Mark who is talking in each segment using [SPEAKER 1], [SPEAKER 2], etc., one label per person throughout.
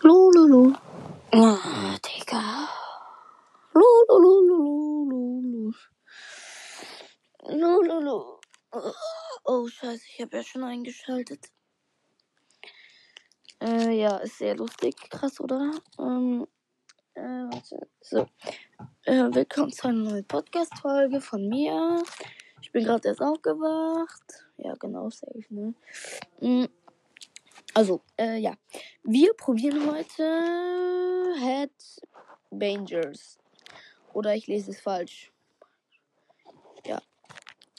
[SPEAKER 1] Lululu. Ah, Digga. Lulululululu. Lululu. Oh, scheiße, ich habe ja schon eingeschaltet. Äh, ja, ist sehr lustig. Krass, oder? Ähm, äh, warte. So. Äh, willkommen zu einer neuen Podcast-Folge von mir. Ich bin gerade erst aufgewacht. Ja, genau, safe, ne? Mm, Also, äh, ja. Wir probieren heute Head Bangers. Oder ich lese es falsch. Ja.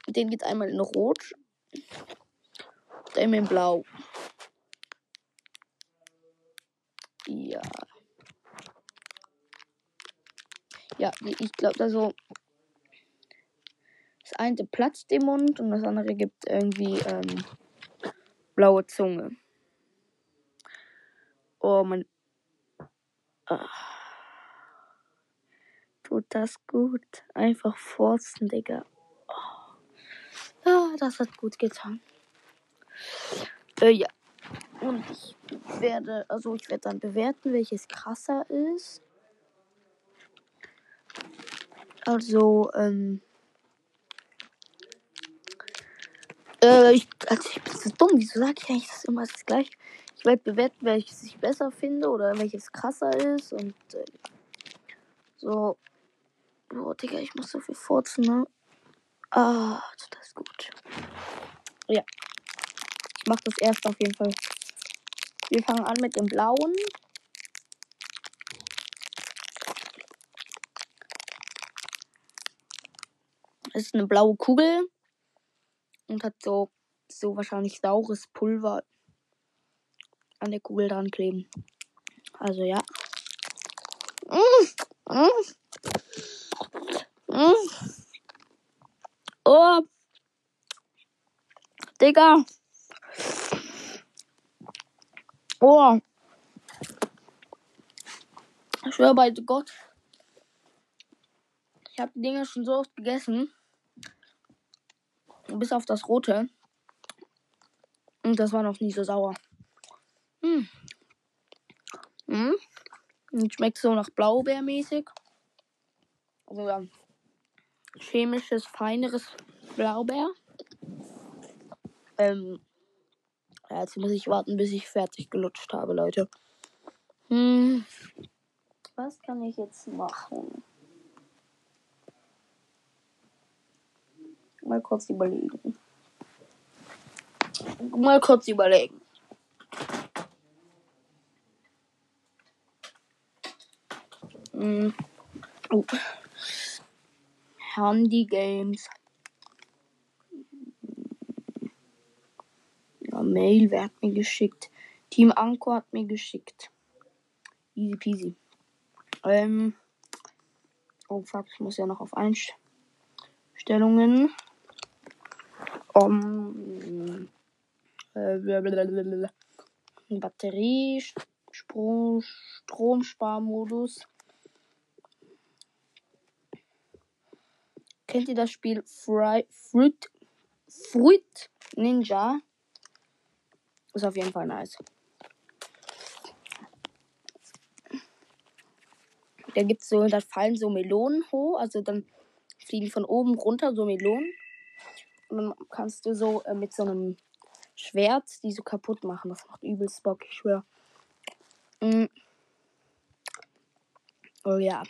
[SPEAKER 1] Den geht einmal in Rot. Einmal in Blau. Ja. Ja, ich glaube, also. Das eine platzt im Mund und das andere gibt irgendwie ähm, blaue Zunge. Oh, mein. Ah. Tut das gut. Einfach forzen, Digga. Oh. Ah, das hat gut getan. Äh, ja. Und ich werde, also ich werde dann bewerten, welches krasser ist. Also, ähm. Äh, ich, also ich bin so dumm. Wieso sage ich eigentlich das immer das gleiche? Werde bewerten, welches ich besser finde oder welches krasser ist. Und äh, so. Boah, Digga, ich muss so viel furzen, ne? Ah, tut das gut. Ja. Ich mach das erst auf jeden Fall. Wir fangen an mit dem blauen. Ist eine blaue Kugel und hat so, so wahrscheinlich saures Pulver an der Kugel dran kleben. Also ja. Oh. Digga. Oh. Ich schwöre bei Gott. Ich habe die Dinger schon so oft gegessen. Bis auf das rote. Und das war noch nie so sauer. Hm. Hm. Und schmeckt so nach Blaubeermäßig. Also ja. Chemisches, feineres Blaubeer. Ähm. Ja, jetzt muss ich warten, bis ich fertig gelutscht habe, Leute. Hm. Was kann ich jetzt machen? Mal kurz überlegen. Mal kurz überlegen. Hm. Oh. Handy Games. Ja, Mail, wer hat mir geschickt? Team Anko hat mir geschickt. Easy peasy. Ähm. Oh fuck, ich muss ja noch auf Einstellungen. Um, äh. Batterie, Strom, Stromsparmodus. Kennt ihr das Spiel Fry, Fruit, Fruit Ninja? Ist auf jeden Fall nice. Da gibt's so, da fallen so Melonen hoch, also dann fliegen von oben runter so Melonen. Und dann kannst du so äh, mit so einem Schwert die so kaputt machen. Das macht übelst Bock, ich schwör. Mm. Oh ja.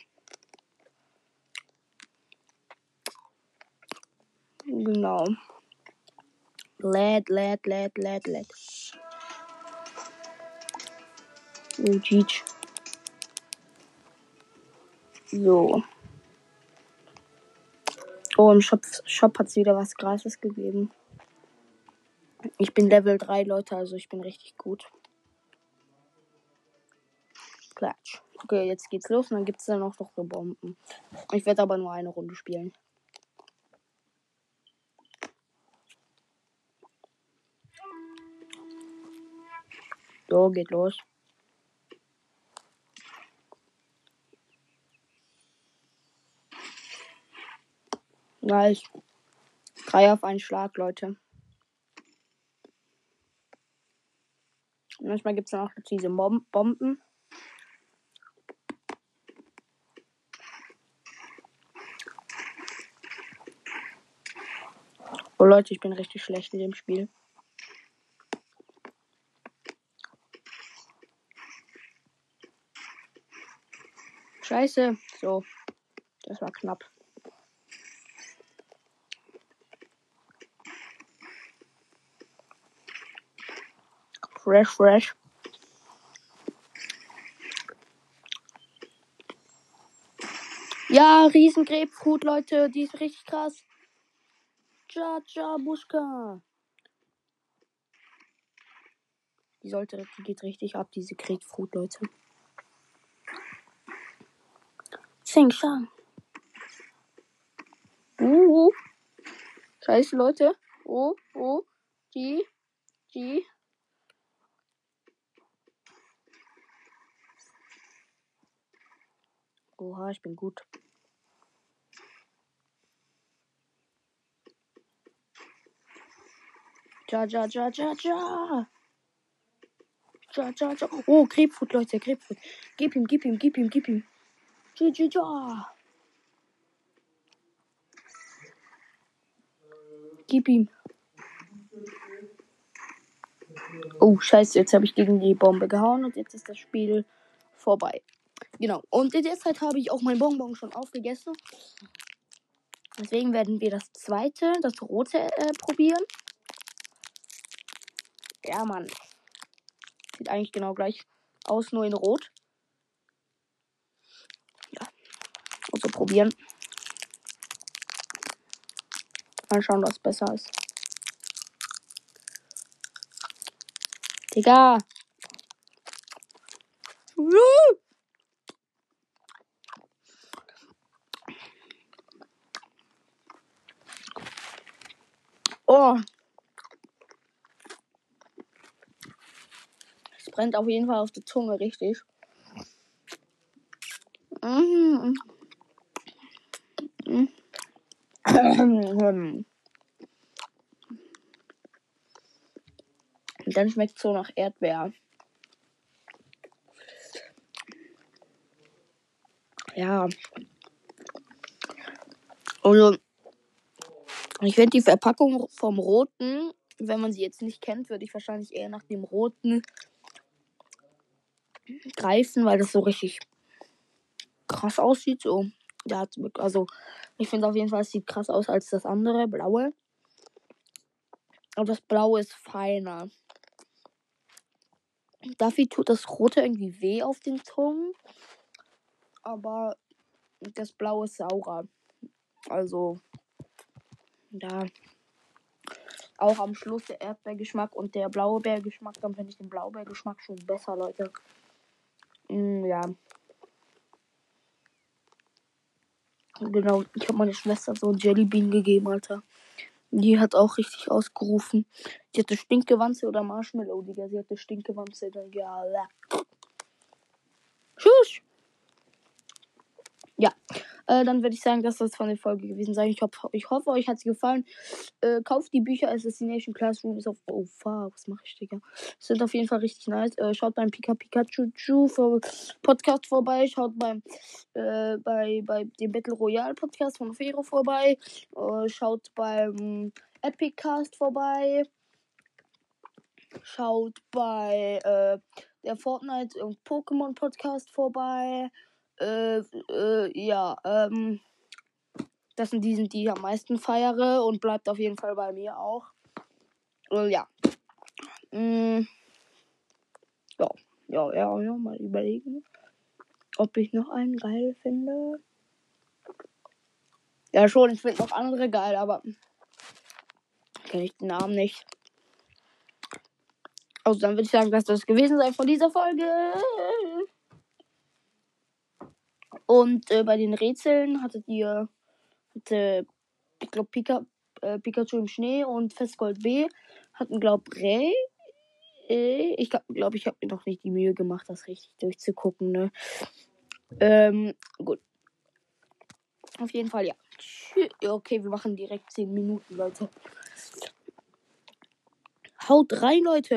[SPEAKER 1] Genau. Lad, lad, lad, lad, lad. Oh, Jeech. So. Oh, im Shop, Shop hat es wieder was Gratis gegeben. Ich bin Level 3, Leute, also ich bin richtig gut. Klatsch. Okay, jetzt geht's los und dann gibt's dann auch noch so Bomben. Ich werde aber nur eine Runde spielen. So, geht los. Nice. Drei auf einen Schlag, Leute. Manchmal gibt es dann auch diese Mom Bomben. Oh Leute, ich bin richtig schlecht in dem Spiel. Scheiße. So. Das war knapp. Fresh, fresh. Ja, riesen Grapefruit, Leute. Die ist richtig krass. Ja, ja, Buschka. Die sollte, die geht richtig ab, diese Grapefruit, Leute. Xing Shang. Uh, uh. Scheiße, Leute. Oh, oh. Die, die. Oha, ich bin gut. Ja, ja, ja, ja, ja. Ja, ja, ja. Oh, Grapefruit, Leute, Grapefruit. Gib ihm, gib ihm, gib ihm, gib ihm. Ja. Gib ihm. Oh, scheiße, jetzt habe ich gegen die Bombe gehauen und jetzt ist das Spiel vorbei. Genau. Und in der Zeit habe ich auch mein Bonbon schon aufgegessen. Deswegen werden wir das zweite, das rote, äh, probieren. Ja, Mann. Sieht eigentlich genau gleich aus, nur in rot. Ja. Und so probieren. Mal schauen, was besser ist. Digga. Oh. Es brennt auf jeden Fall auf der Zunge richtig. Mm. Mm. Und dann schmeckt es so nach Erdbeer. Ja. Also, ich finde die Verpackung vom roten, wenn man sie jetzt nicht kennt, würde ich wahrscheinlich eher nach dem roten greifen, weil das so richtig krass aussieht. So, hat, also, ich finde auf jeden Fall, es sieht krass aus als das andere, blaue. Aber das blaue ist feiner. Dafür tut das rote irgendwie weh auf den Zungen. Aber das blaue ist saurer. Also, da auch am Schluss der Erdbeergeschmack und der Blaubeergeschmack. Dann finde ich den Blaubeergeschmack schon besser, Leute. Mm, ja. Genau, ich habe meiner Schwester so ein Jellybean gegeben, Alter. Die hat auch richtig ausgerufen. Sie hatte Stinkgewanze oder Marshmallow, Digga. Sie hatte Stinkgewanze. Dann, ja, Tschüss. Ja, äh, dann würde ich sagen, dass das von der Folge gewesen sein. Ich, ich hoffe, euch hat sie gefallen. Äh, kauft die Bücher Assassination Classroom ist auf. Oh, fuck, was mache ich, Digga? Sind auf jeden Fall richtig nice. Äh, schaut beim Pika Pikachu für Podcast vorbei. Schaut beim äh, bei, bei dem Battle Royale Podcast von Fero vorbei. Äh, schaut beim Epic Cast vorbei. Schaut bei äh, der Fortnite und Pokémon Podcast vorbei. Äh, äh, ja, ähm, das sind die, die ich am meisten feiere und bleibt auf jeden Fall bei mir auch. Äh, ja. Mm. Ja, ja, ja, ja, mal überlegen, ob ich noch einen geil finde. Ja, schon, ich finde noch andere geil, aber kenne ich den Namen nicht. Also dann würde ich sagen, dass das gewesen sei von dieser Folge. Und äh, bei den Rätseln hattet ihr, hatte, ich glaube, Pika, äh, Pikachu im Schnee und Festgold B hatten, glaube Ray. Äh, ich glaube, glaub, ich habe mir noch nicht die Mühe gemacht, das richtig durchzugucken. Ne? Ähm, gut. Auf jeden Fall, ja. Okay, wir machen direkt 10 Minuten, Leute. Haut rein, Leute.